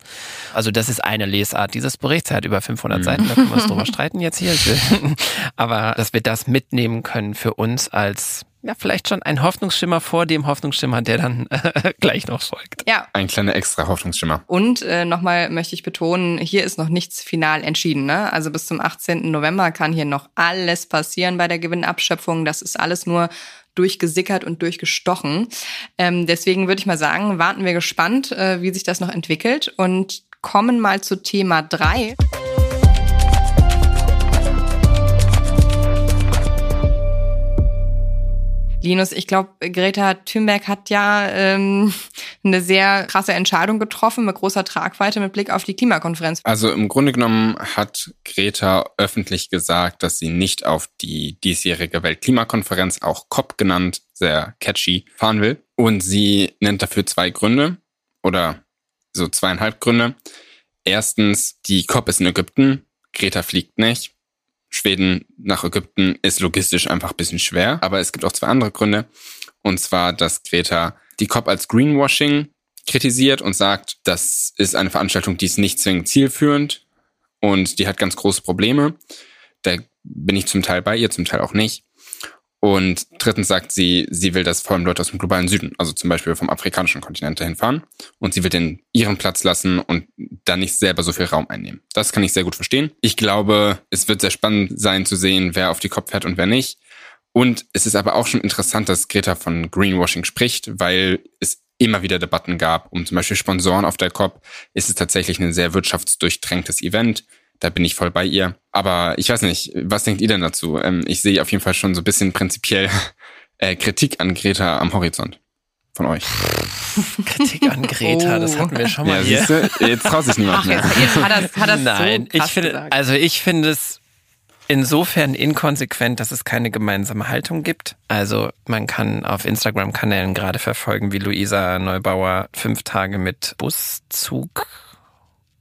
Also das ist eine Lesart dieses Berichts, er hat über 500 mhm. Seiten, da können wir uns drüber *laughs* streiten jetzt hier. *laughs* Aber dass wir das mitnehmen können für uns als ja, vielleicht schon ein Hoffnungsschimmer vor dem Hoffnungsschimmer, der dann äh, *laughs* gleich noch folgt. Ja. Ein kleiner extra Hoffnungsschimmer. Und äh, nochmal möchte ich betonen, hier ist noch nichts final entschieden. Ne? Also bis zum 18. November kann hier noch alles passieren bei der Gewinnabschöpfung. Das ist alles nur durchgesickert und durchgestochen. Ähm, deswegen würde ich mal sagen, warten wir gespannt, äh, wie sich das noch entwickelt und kommen mal zu Thema drei. Linus, ich glaube, Greta Thunberg hat ja ähm, *laughs* eine sehr krasse Entscheidung getroffen mit großer Tragweite mit Blick auf die Klimakonferenz. Also im Grunde genommen hat Greta öffentlich gesagt, dass sie nicht auf die diesjährige Weltklimakonferenz, auch COP genannt, sehr catchy, fahren will. Und sie nennt dafür zwei Gründe oder so zweieinhalb Gründe. Erstens, die COP ist in Ägypten. Greta fliegt nicht. Schweden nach Ägypten ist logistisch einfach ein bisschen schwer. Aber es gibt auch zwei andere Gründe. Und zwar, dass Greta die COP als Greenwashing kritisiert und sagt, das ist eine Veranstaltung, die ist nicht zwingend zielführend und die hat ganz große Probleme. Da bin ich zum Teil bei ihr, zum Teil auch nicht. Und drittens sagt sie, sie will, dass vor allem Leute aus dem globalen Süden, also zum Beispiel vom afrikanischen Kontinent dahin fahren. Und sie will den ihren Platz lassen und da nicht selber so viel Raum einnehmen. Das kann ich sehr gut verstehen. Ich glaube, es wird sehr spannend sein zu sehen, wer auf die Kopf fährt und wer nicht. Und es ist aber auch schon interessant, dass Greta von Greenwashing spricht, weil es immer wieder Debatten gab, um zum Beispiel Sponsoren auf der COP. Ist es tatsächlich ein sehr wirtschaftsdurchtränktes Event da bin ich voll bei ihr. Aber ich weiß nicht, was denkt ihr denn dazu? Ähm, ich sehe auf jeden Fall schon so ein bisschen prinzipiell *laughs* äh, Kritik an Greta am Horizont von euch. Kritik an Greta, oh. das hatten wir schon mal ja, hier. Du, jetzt traut sich niemand mehr. Jetzt, jetzt hat das, hat das *laughs* Nein, so ich finde, gesagt. also ich finde es insofern inkonsequent, dass es keine gemeinsame Haltung gibt. Also man kann auf Instagram-Kanälen gerade verfolgen, wie Luisa Neubauer fünf Tage mit Buszug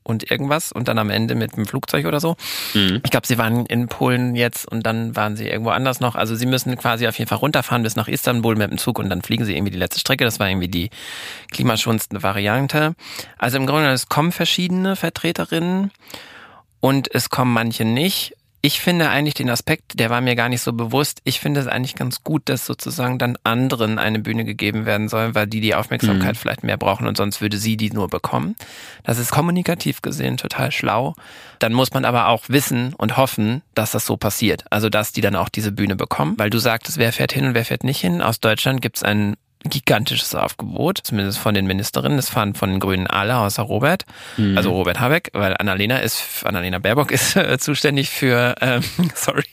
und irgendwas und dann am Ende mit dem Flugzeug oder so. Mhm. Ich glaube, sie waren in Polen jetzt und dann waren sie irgendwo anders noch. Also sie müssen quasi auf jeden Fall runterfahren bis nach Istanbul mit dem Zug und dann fliegen sie irgendwie die letzte Strecke. Das war irgendwie die klimaschonendste Variante. Also im Grunde es kommen verschiedene Vertreterinnen und es kommen manche nicht. Ich finde eigentlich den Aspekt, der war mir gar nicht so bewusst. Ich finde es eigentlich ganz gut, dass sozusagen dann anderen eine Bühne gegeben werden soll, weil die die Aufmerksamkeit mhm. vielleicht mehr brauchen und sonst würde sie die nur bekommen. Das ist kommunikativ gesehen total schlau. Dann muss man aber auch wissen und hoffen, dass das so passiert. Also, dass die dann auch diese Bühne bekommen. Weil du sagtest, wer fährt hin und wer fährt nicht hin. Aus Deutschland gibt es einen gigantisches Aufgebot, zumindest von den Ministerinnen. Das fahren von den Grünen alle, außer Robert, mhm. also Robert Habeck, weil Annalena ist, Annalena Baerbock ist äh, zuständig für, ähm, *laughs* sorry.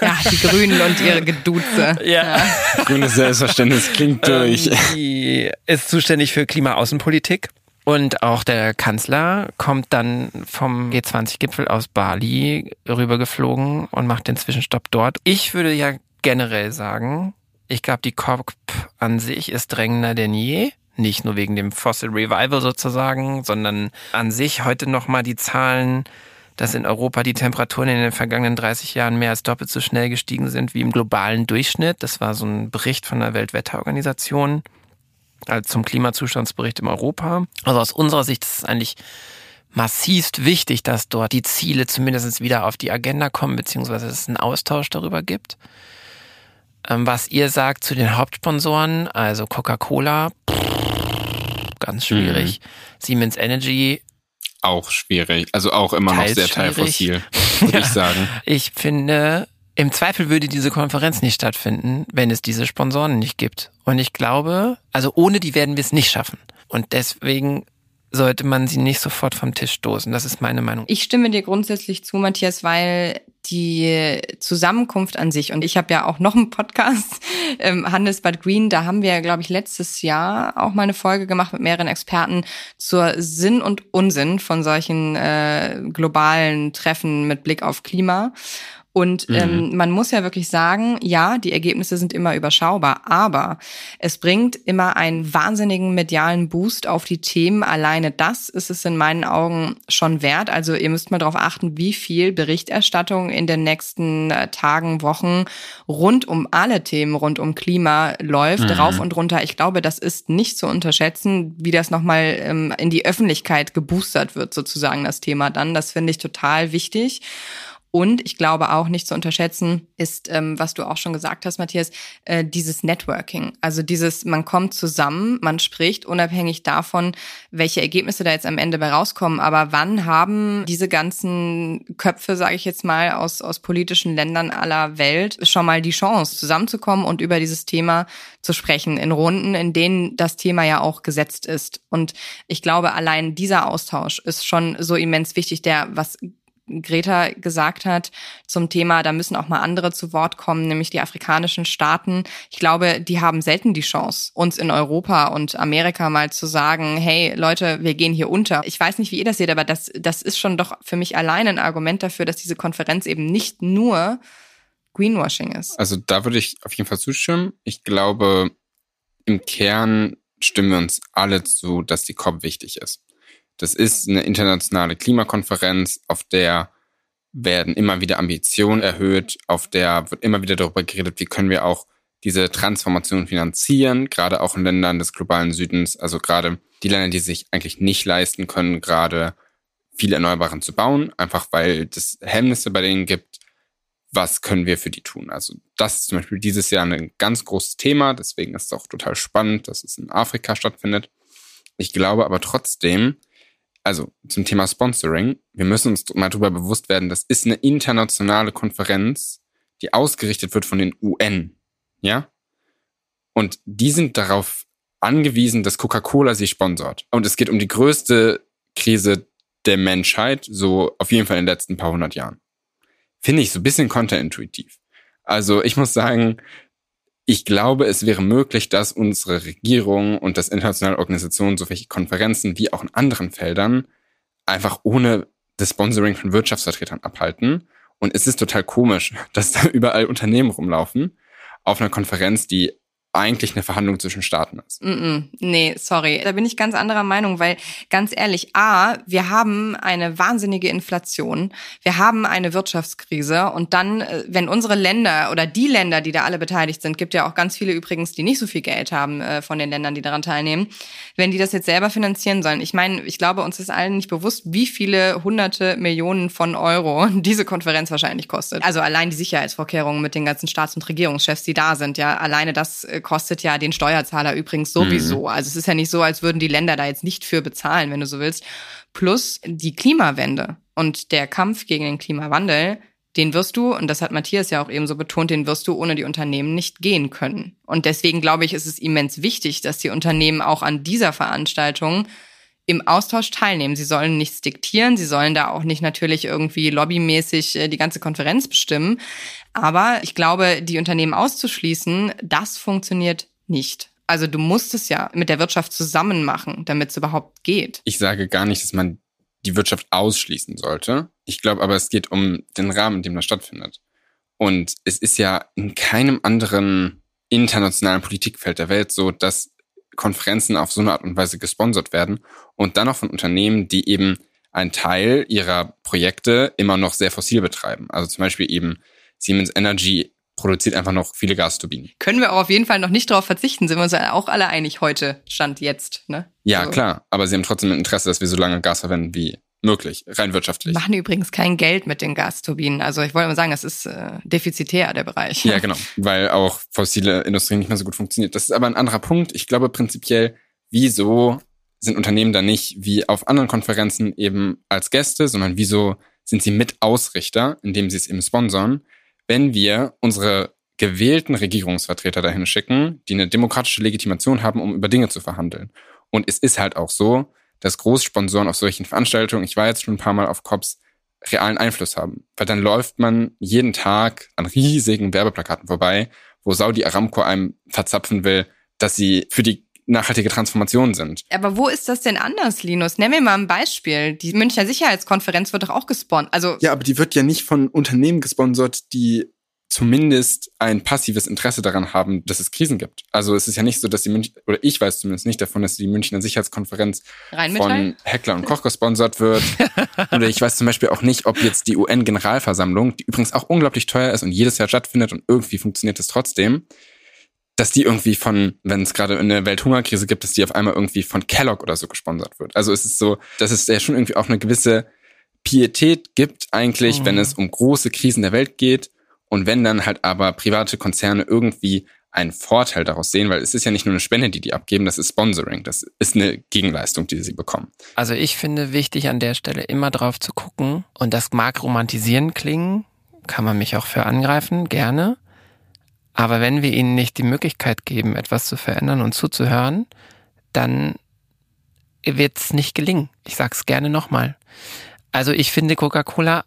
Ja, die Grünen und ihre Geduze. Ja. ja. Grünes Selbstverständnis klingt durch. Ähm, die ist zuständig für Klimaaußenpolitik. Und auch der Kanzler kommt dann vom G20-Gipfel aus Bali rübergeflogen und macht den Zwischenstopp dort. Ich würde ja generell sagen, ich glaube, die COP an sich ist drängender denn je. Nicht nur wegen dem Fossil Revival sozusagen, sondern an sich heute nochmal die Zahlen, dass in Europa die Temperaturen in den vergangenen 30 Jahren mehr als doppelt so schnell gestiegen sind wie im globalen Durchschnitt. Das war so ein Bericht von der Weltwetterorganisation also zum Klimazustandsbericht in Europa. Also aus unserer Sicht ist es eigentlich massivst wichtig, dass dort die Ziele zumindest wieder auf die Agenda kommen, beziehungsweise dass es einen Austausch darüber gibt. Ähm, was ihr sagt zu den Hauptsponsoren, also Coca-Cola, ganz schwierig. Mhm. Siemens Energy. Auch schwierig. Also auch immer noch sehr teilfossil, würde ich *laughs* sagen. Ich finde, im Zweifel würde diese Konferenz nicht stattfinden, wenn es diese Sponsoren nicht gibt. Und ich glaube, also ohne die werden wir es nicht schaffen. Und deswegen sollte man sie nicht sofort vom Tisch stoßen. Das ist meine Meinung. Ich stimme dir grundsätzlich zu, Matthias, weil die Zusammenkunft an sich, und ich habe ja auch noch einen Podcast, *laughs* ähm, Handelsbad Green, da haben wir, glaube ich, letztes Jahr auch mal eine Folge gemacht mit mehreren Experten zur Sinn und Unsinn von solchen äh, globalen Treffen mit Blick auf Klima. Und mhm. ähm, man muss ja wirklich sagen, ja, die Ergebnisse sind immer überschaubar, aber es bringt immer einen wahnsinnigen medialen Boost auf die Themen. Alleine das ist es in meinen Augen schon wert. Also ihr müsst mal darauf achten, wie viel Berichterstattung in den nächsten äh, Tagen, Wochen rund um alle Themen rund um Klima läuft, mhm. rauf und runter. Ich glaube, das ist nicht zu unterschätzen, wie das nochmal ähm, in die Öffentlichkeit geboostert wird, sozusagen das Thema dann. Das finde ich total wichtig. Und ich glaube auch nicht zu unterschätzen ist, ähm, was du auch schon gesagt hast, Matthias, äh, dieses Networking. Also dieses, man kommt zusammen, man spricht unabhängig davon, welche Ergebnisse da jetzt am Ende bei rauskommen. Aber wann haben diese ganzen Köpfe, sage ich jetzt mal, aus, aus politischen Ländern aller Welt schon mal die Chance, zusammenzukommen und über dieses Thema zu sprechen in Runden, in denen das Thema ja auch gesetzt ist. Und ich glaube, allein dieser Austausch ist schon so immens wichtig, der was Greta gesagt hat zum Thema, da müssen auch mal andere zu Wort kommen, nämlich die afrikanischen Staaten. Ich glaube, die haben selten die Chance, uns in Europa und Amerika mal zu sagen, hey Leute, wir gehen hier unter. Ich weiß nicht, wie ihr das seht, aber das, das ist schon doch für mich allein ein Argument dafür, dass diese Konferenz eben nicht nur Greenwashing ist. Also da würde ich auf jeden Fall zustimmen. Ich glaube, im Kern stimmen wir uns alle zu, dass die COP wichtig ist. Das ist eine internationale Klimakonferenz, auf der werden immer wieder Ambitionen erhöht, auf der wird immer wieder darüber geredet, wie können wir auch diese Transformation finanzieren, gerade auch in Ländern des globalen Südens, also gerade die Länder, die sich eigentlich nicht leisten können, gerade viele Erneuerbaren zu bauen, einfach weil es Hemmnisse bei denen gibt, was können wir für die tun? Also das ist zum Beispiel dieses Jahr ein ganz großes Thema, deswegen ist es auch total spannend, dass es in Afrika stattfindet. Ich glaube aber trotzdem, also zum Thema Sponsoring, wir müssen uns mal darüber bewusst werden, das ist eine internationale Konferenz, die ausgerichtet wird von den UN, ja? Und die sind darauf angewiesen, dass Coca-Cola sie sponsort. Und es geht um die größte Krise der Menschheit, so auf jeden Fall in den letzten paar hundert Jahren. Finde ich so ein bisschen konterintuitiv. Also ich muss sagen, ich glaube, es wäre möglich, dass unsere Regierung und das internationale Organisationen, so welche Konferenzen wie auch in anderen Feldern, einfach ohne das Sponsoring von Wirtschaftsvertretern abhalten. Und es ist total komisch, *laughs* dass da überall Unternehmen rumlaufen auf einer Konferenz, die eigentlich eine Verhandlung zwischen Staaten ist. Mm -mm, nee, sorry. Da bin ich ganz anderer Meinung, weil ganz ehrlich, A, wir haben eine wahnsinnige Inflation, wir haben eine Wirtschaftskrise und dann, äh, wenn unsere Länder oder die Länder, die da alle beteiligt sind, gibt ja auch ganz viele übrigens, die nicht so viel Geld haben äh, von den Ländern, die daran teilnehmen, wenn die das jetzt selber finanzieren sollen. Ich meine, ich glaube, uns ist allen nicht bewusst, wie viele hunderte Millionen von Euro *laughs* diese Konferenz wahrscheinlich kostet. Also allein die Sicherheitsvorkehrungen mit den ganzen Staats- und Regierungschefs, die da sind, ja, alleine das äh, kostet ja den Steuerzahler übrigens sowieso. Mhm. Also es ist ja nicht so, als würden die Länder da jetzt nicht für bezahlen, wenn du so willst. Plus die Klimawende und der Kampf gegen den Klimawandel, den wirst du, und das hat Matthias ja auch eben so betont, den wirst du ohne die Unternehmen nicht gehen können. Und deswegen glaube ich, ist es immens wichtig, dass die Unternehmen auch an dieser Veranstaltung im Austausch teilnehmen. Sie sollen nichts diktieren, sie sollen da auch nicht natürlich irgendwie lobbymäßig äh, die ganze Konferenz bestimmen. Aber ich glaube, die Unternehmen auszuschließen, das funktioniert nicht. Also du musst es ja mit der Wirtschaft zusammen machen, damit es überhaupt geht. Ich sage gar nicht, dass man die Wirtschaft ausschließen sollte. Ich glaube aber, es geht um den Rahmen, in dem das stattfindet. Und es ist ja in keinem anderen internationalen Politikfeld der Welt so, dass Konferenzen auf so eine Art und Weise gesponsert werden und dann auch von Unternehmen, die eben einen Teil ihrer Projekte immer noch sehr fossil betreiben. Also zum Beispiel eben Siemens Energy produziert einfach noch viele Gasturbinen. Können wir auch auf jeden Fall noch nicht darauf verzichten, sind wir uns ja auch alle einig heute, Stand jetzt. Ne? Ja, so. klar, aber sie haben trotzdem ein Interesse, dass wir so lange Gas verwenden wie möglich, rein wirtschaftlich. Machen übrigens kein Geld mit den Gasturbinen. Also ich wollte mal sagen, das ist äh, defizitär, der Bereich. Ja, genau, weil auch fossile Industrie nicht mehr so gut funktioniert. Das ist aber ein anderer Punkt. Ich glaube prinzipiell, wieso sind Unternehmen da nicht wie auf anderen Konferenzen eben als Gäste, sondern wieso sind sie Mitausrichter, indem sie es eben sponsern, wenn wir unsere gewählten Regierungsvertreter dahin schicken, die eine demokratische Legitimation haben, um über Dinge zu verhandeln. Und es ist halt auch so, dass Großsponsoren auf solchen Veranstaltungen, ich war jetzt schon ein paar Mal auf COPs, realen Einfluss haben. Weil dann läuft man jeden Tag an riesigen Werbeplakaten vorbei, wo Saudi Aramco einem verzapfen will, dass sie für die nachhaltige Transformation sind. Aber wo ist das denn anders, Linus? Nenn mir mal ein Beispiel. Die Münchner Sicherheitskonferenz wird doch auch gesponsert. Also ja, aber die wird ja nicht von Unternehmen gesponsert, die zumindest ein passives Interesse daran haben, dass es Krisen gibt. Also es ist ja nicht so, dass die München, oder ich weiß zumindest nicht davon, dass die Münchner Sicherheitskonferenz von Heckler und Koch gesponsert wird. *laughs* oder ich weiß zum Beispiel auch nicht, ob jetzt die UN-Generalversammlung, die übrigens auch unglaublich teuer ist und jedes Jahr stattfindet und irgendwie funktioniert es trotzdem, dass die irgendwie von, wenn es gerade eine Welthungerkrise gibt, dass die auf einmal irgendwie von Kellogg oder so gesponsert wird. Also es ist so, dass es ja schon irgendwie auch eine gewisse Pietät gibt eigentlich, mhm. wenn es um große Krisen der Welt geht und wenn dann halt aber private Konzerne irgendwie einen Vorteil daraus sehen, weil es ist ja nicht nur eine Spende, die die abgeben, das ist Sponsoring, das ist eine Gegenleistung, die sie bekommen. Also ich finde wichtig an der Stelle immer drauf zu gucken und das mag romantisieren klingen, kann man mich auch für angreifen, gerne. Aber wenn wir ihnen nicht die Möglichkeit geben, etwas zu verändern und zuzuhören, dann wird es nicht gelingen. Ich sag's gerne nochmal. Also ich finde Coca-Cola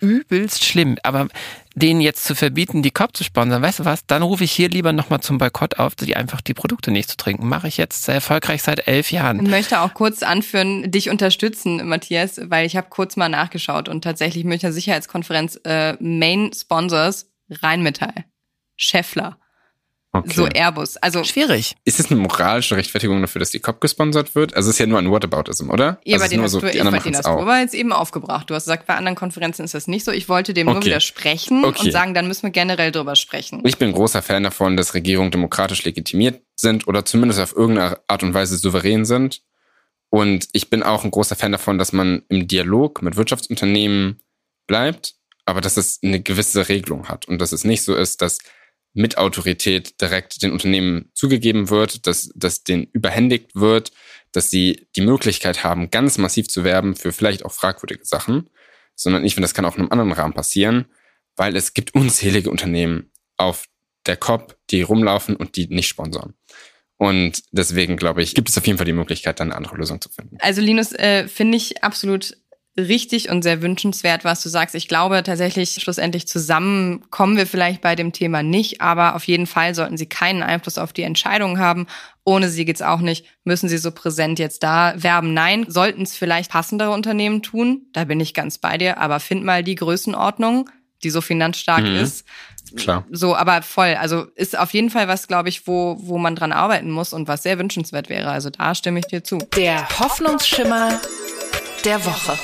übelst schlimm, aber denen jetzt zu verbieten, die COP zu sponsern, weißt du was, dann rufe ich hier lieber nochmal zum Boykott auf, die einfach die Produkte nicht zu trinken. Mache ich jetzt sehr erfolgreich seit elf Jahren. Ich möchte auch kurz anführen, dich unterstützen, Matthias, weil ich habe kurz mal nachgeschaut und tatsächlich Münchner Sicherheitskonferenz äh, Main Sponsors Rheinmetall. Scheffler. Okay. So Airbus. Also schwierig. Ist es eine moralische Rechtfertigung dafür, dass die COP gesponsert wird? Also es ist ja nur ein Whataboutism, oder? Ja, also bei den hast so, du, ich, den hast du jetzt eben aufgebracht. Du hast gesagt, bei anderen Konferenzen ist das nicht so. Ich wollte dem okay. nur widersprechen okay. und sagen, dann müssen wir generell drüber sprechen. Ich bin großer Fan davon, dass Regierungen demokratisch legitimiert sind oder zumindest auf irgendeine Art und Weise souverän sind. Und ich bin auch ein großer Fan davon, dass man im Dialog mit Wirtschaftsunternehmen bleibt, aber dass es eine gewisse Regelung hat und dass es nicht so ist, dass mit Autorität direkt den Unternehmen zugegeben wird, dass, dass denen überhändigt wird, dass sie die Möglichkeit haben, ganz massiv zu werben für vielleicht auch fragwürdige Sachen, sondern ich finde, das kann auch in einem anderen Rahmen passieren, weil es gibt unzählige Unternehmen auf der COP, die rumlaufen und die nicht sponsern. Und deswegen glaube ich, gibt es auf jeden Fall die Möglichkeit, dann eine andere Lösung zu finden. Also Linus, äh, finde ich absolut richtig und sehr wünschenswert, was du sagst. Ich glaube tatsächlich, schlussendlich zusammen kommen wir vielleicht bei dem Thema nicht, aber auf jeden Fall sollten sie keinen Einfluss auf die Entscheidung haben. Ohne sie geht's auch nicht. Müssen sie so präsent jetzt da werben? Nein. Sollten es vielleicht passendere Unternehmen tun? Da bin ich ganz bei dir. Aber find mal die Größenordnung, die so finanzstark mhm. ist. Klar. So, aber voll. Also ist auf jeden Fall was, glaube ich, wo, wo man dran arbeiten muss und was sehr wünschenswert wäre. Also da stimme ich dir zu. Der Hoffnungsschimmer der Woche.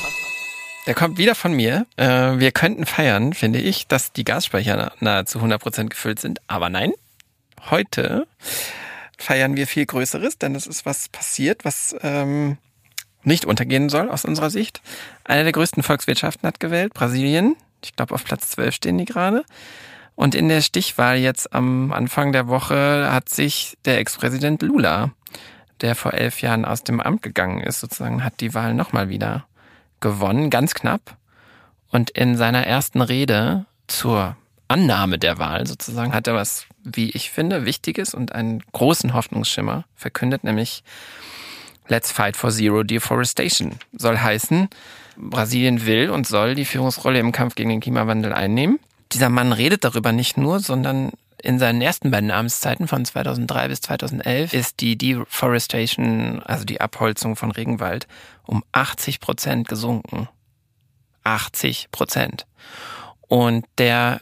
Der kommt wieder von mir. Äh, wir könnten feiern, finde ich, dass die Gasspeicher nahezu 100% gefüllt sind. Aber nein, heute feiern wir viel Größeres, denn es ist was passiert, was ähm, nicht untergehen soll aus unserer Sicht. Eine der größten Volkswirtschaften hat gewählt, Brasilien. Ich glaube, auf Platz 12 stehen die gerade. Und in der Stichwahl jetzt am Anfang der Woche hat sich der Ex-Präsident Lula, der vor elf Jahren aus dem Amt gegangen ist, sozusagen, hat die Wahl nochmal wieder gewonnen, ganz knapp. Und in seiner ersten Rede zur Annahme der Wahl sozusagen hat er was, wie ich finde, Wichtiges und einen großen Hoffnungsschimmer verkündet, nämlich Let's Fight for Zero Deforestation. Soll heißen, Brasilien will und soll die Führungsrolle im Kampf gegen den Klimawandel einnehmen. Dieser Mann redet darüber nicht nur, sondern in seinen ersten beiden Amtszeiten von 2003 bis 2011 ist die Deforestation, also die Abholzung von Regenwald, um 80 Prozent gesunken. 80 Prozent. Und der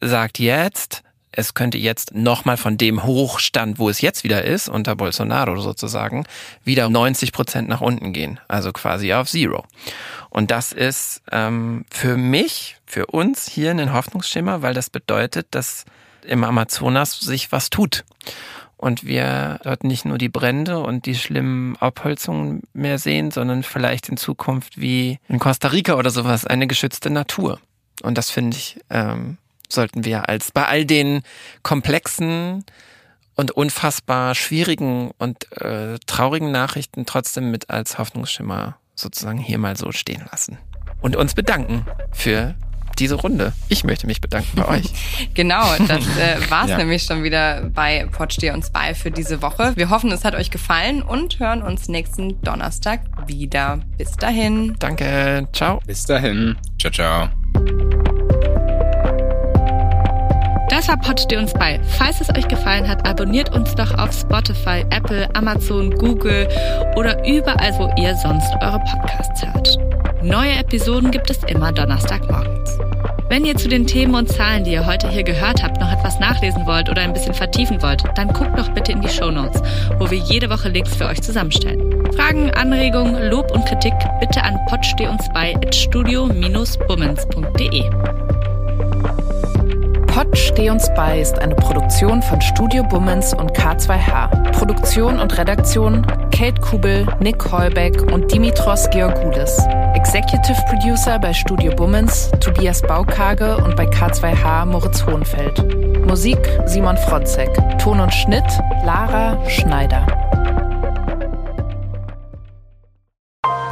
sagt jetzt, es könnte jetzt nochmal von dem Hochstand, wo es jetzt wieder ist, unter Bolsonaro sozusagen, wieder 90 Prozent nach unten gehen. Also quasi auf Zero. Und das ist ähm, für mich, für uns hier ein Hoffnungsschimmer, weil das bedeutet, dass im Amazonas sich was tut. Und wir dort nicht nur die Brände und die schlimmen Abholzungen mehr sehen, sondern vielleicht in Zukunft wie in Costa Rica oder sowas eine geschützte Natur. Und das finde ich, ähm, sollten wir als bei all den komplexen und unfassbar schwierigen und äh, traurigen Nachrichten trotzdem mit als Hoffnungsschimmer sozusagen hier mal so stehen lassen. Und uns bedanken für diese Runde. Ich möchte mich bedanken bei euch. *laughs* genau, das äh, war's *laughs* ja. nämlich schon wieder bei Potsteh und Spy für diese Woche. Wir hoffen, es hat euch gefallen und hören uns nächsten Donnerstag wieder. Bis dahin. Danke. Ciao. Bis dahin. Ciao, ciao. Das war Potsteh uns bei. Falls es euch gefallen hat, abonniert uns doch auf Spotify, Apple, Amazon, Google oder überall, wo ihr sonst eure Podcasts hört. Neue Episoden gibt es immer Donnerstagmorgens. Wenn ihr zu den Themen und Zahlen, die ihr heute hier gehört habt, noch etwas nachlesen wollt oder ein bisschen vertiefen wollt, dann guckt doch bitte in die Show Notes, wo wir jede Woche Links für euch zusammenstellen. Fragen, Anregungen, Lob und Kritik bitte an potsteh-uns-bummens.de. Pod Steh uns bei ist eine Produktion von Studio Bummens und K2H. Produktion und Redaktion Kate Kubel, Nick Heubeck und Dimitros Georgoulis. Executive Producer bei Studio Bummens Tobias Baukage und bei K2H Moritz Hohenfeld. Musik Simon Frotzek. Ton und Schnitt Lara Schneider.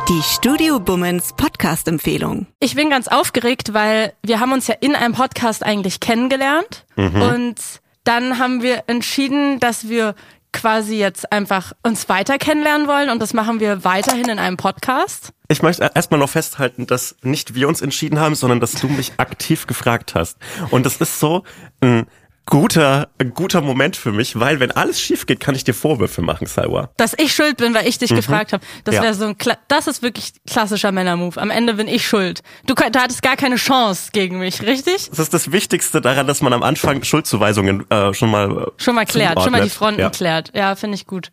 Die Studio Bummens Podcast-Empfehlung. Ich bin ganz aufgeregt, weil wir haben uns ja in einem Podcast eigentlich kennengelernt mhm. und dann haben wir entschieden, dass wir quasi jetzt einfach uns weiter kennenlernen wollen und das machen wir weiterhin in einem Podcast. Ich möchte erstmal noch festhalten, dass nicht wir uns entschieden haben, sondern dass du mich aktiv gefragt hast. Und das ist so ein guter, guter Moment für mich, weil wenn alles schief geht, kann ich dir Vorwürfe machen, Salwa. Dass ich schuld bin, weil ich dich mhm. gefragt habe. Das ja. wäre so ein, Kla das ist wirklich klassischer Männermove. Am Ende bin ich schuld. Du, du hattest gar keine Chance gegen mich, richtig? Das ist das Wichtigste daran, dass man am Anfang Schuldzuweisungen äh, schon mal äh, schon mal klärt, schon mal die Fronten ja. klärt. Ja, finde ich gut.